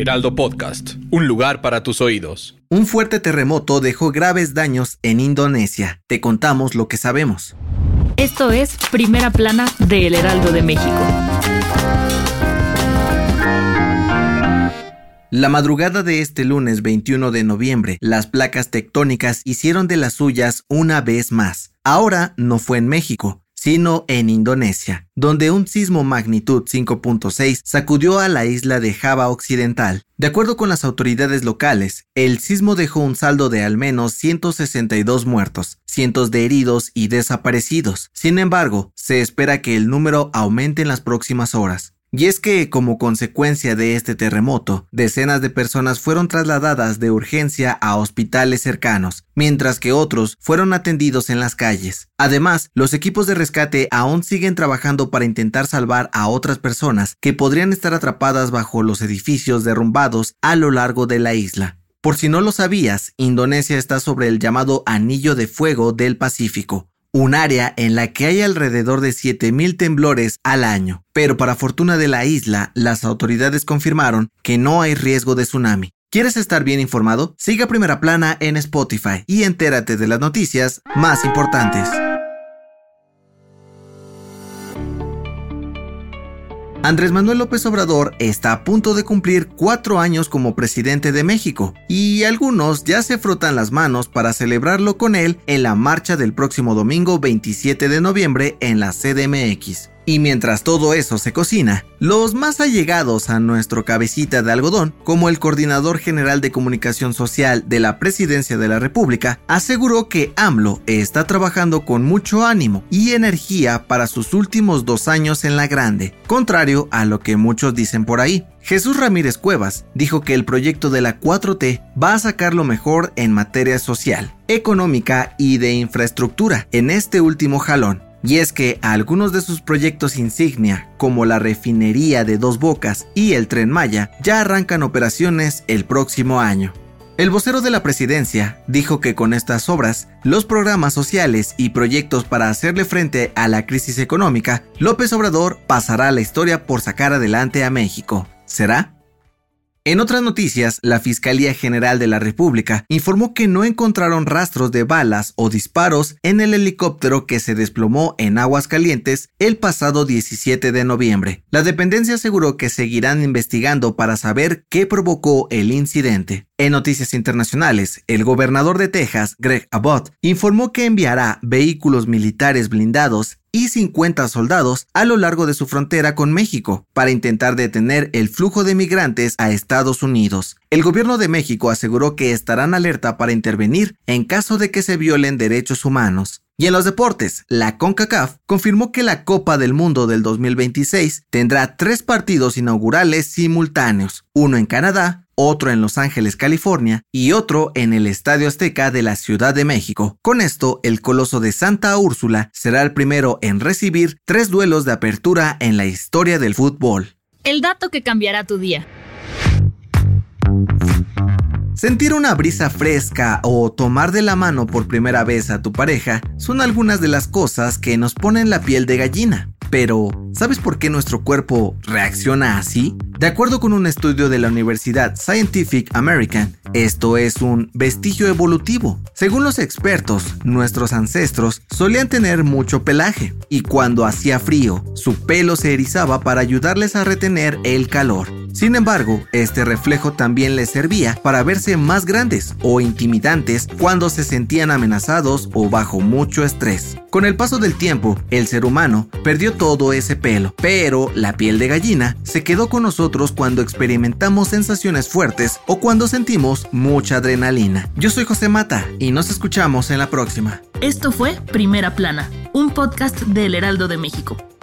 Heraldo Podcast, un lugar para tus oídos. Un fuerte terremoto dejó graves daños en Indonesia. Te contamos lo que sabemos. Esto es Primera Plana de El Heraldo de México. La madrugada de este lunes 21 de noviembre, las placas tectónicas hicieron de las suyas una vez más. Ahora no fue en México, sino en Indonesia, donde un sismo magnitud 5.6 sacudió a la isla de Java Occidental. De acuerdo con las autoridades locales, el sismo dejó un saldo de al menos 162 muertos, cientos de heridos y desaparecidos. Sin embargo, se espera que el número aumente en las próximas horas. Y es que, como consecuencia de este terremoto, decenas de personas fueron trasladadas de urgencia a hospitales cercanos, mientras que otros fueron atendidos en las calles. Además, los equipos de rescate aún siguen trabajando para intentar salvar a otras personas que podrían estar atrapadas bajo los edificios derrumbados a lo largo de la isla. Por si no lo sabías, Indonesia está sobre el llamado Anillo de Fuego del Pacífico, un área en la que hay alrededor de 7.000 temblores al año. Pero para fortuna de la isla, las autoridades confirmaron que no hay riesgo de tsunami. ¿Quieres estar bien informado? Siga Primera Plana en Spotify y entérate de las noticias más importantes. Andrés Manuel López Obrador está a punto de cumplir cuatro años como presidente de México y algunos ya se frotan las manos para celebrarlo con él en la marcha del próximo domingo 27 de noviembre en la CDMX. Y mientras todo eso se cocina, los más allegados a nuestro cabecita de algodón, como el coordinador general de comunicación social de la presidencia de la República, aseguró que AMLO está trabajando con mucho ánimo y energía para sus últimos dos años en la grande, contrario a lo que muchos dicen por ahí. Jesús Ramírez Cuevas dijo que el proyecto de la 4T va a sacar lo mejor en materia social, económica y de infraestructura en este último jalón y es que algunos de sus proyectos insignia, como la refinería de Dos Bocas y el tren Maya, ya arrancan operaciones el próximo año. El vocero de la presidencia dijo que con estas obras, los programas sociales y proyectos para hacerle frente a la crisis económica, López Obrador pasará a la historia por sacar adelante a México. ¿Será? En otras noticias, la Fiscalía General de la República informó que no encontraron rastros de balas o disparos en el helicóptero que se desplomó en Aguascalientes el pasado 17 de noviembre. La dependencia aseguró que seguirán investigando para saber qué provocó el incidente. En noticias internacionales, el gobernador de Texas, Greg Abbott, informó que enviará vehículos militares blindados y 50 soldados a lo largo de su frontera con México para intentar detener el flujo de migrantes a Estados Unidos. El gobierno de México aseguró que estarán alerta para intervenir en caso de que se violen derechos humanos. Y en los deportes, la CONCACAF confirmó que la Copa del Mundo del 2026 tendrá tres partidos inaugurales simultáneos, uno en Canadá, otro en Los Ángeles, California, y otro en el Estadio Azteca de la Ciudad de México. Con esto, el Coloso de Santa Úrsula será el primero en recibir tres duelos de apertura en la historia del fútbol. El dato que cambiará tu día. Sentir una brisa fresca o tomar de la mano por primera vez a tu pareja son algunas de las cosas que nos ponen la piel de gallina. Pero, ¿sabes por qué nuestro cuerpo reacciona así? De acuerdo con un estudio de la Universidad Scientific American, esto es un vestigio evolutivo. Según los expertos, nuestros ancestros solían tener mucho pelaje y cuando hacía frío, su pelo se erizaba para ayudarles a retener el calor. Sin embargo, este reflejo también les servía para verse más grandes o intimidantes cuando se sentían amenazados o bajo mucho estrés. Con el paso del tiempo, el ser humano perdió todo ese pelo, pero la piel de gallina se quedó con nosotros cuando experimentamos sensaciones fuertes o cuando sentimos mucha adrenalina. Yo soy José Mata y nos escuchamos en la próxima. Esto fue Primera Plana, un podcast del Heraldo de México.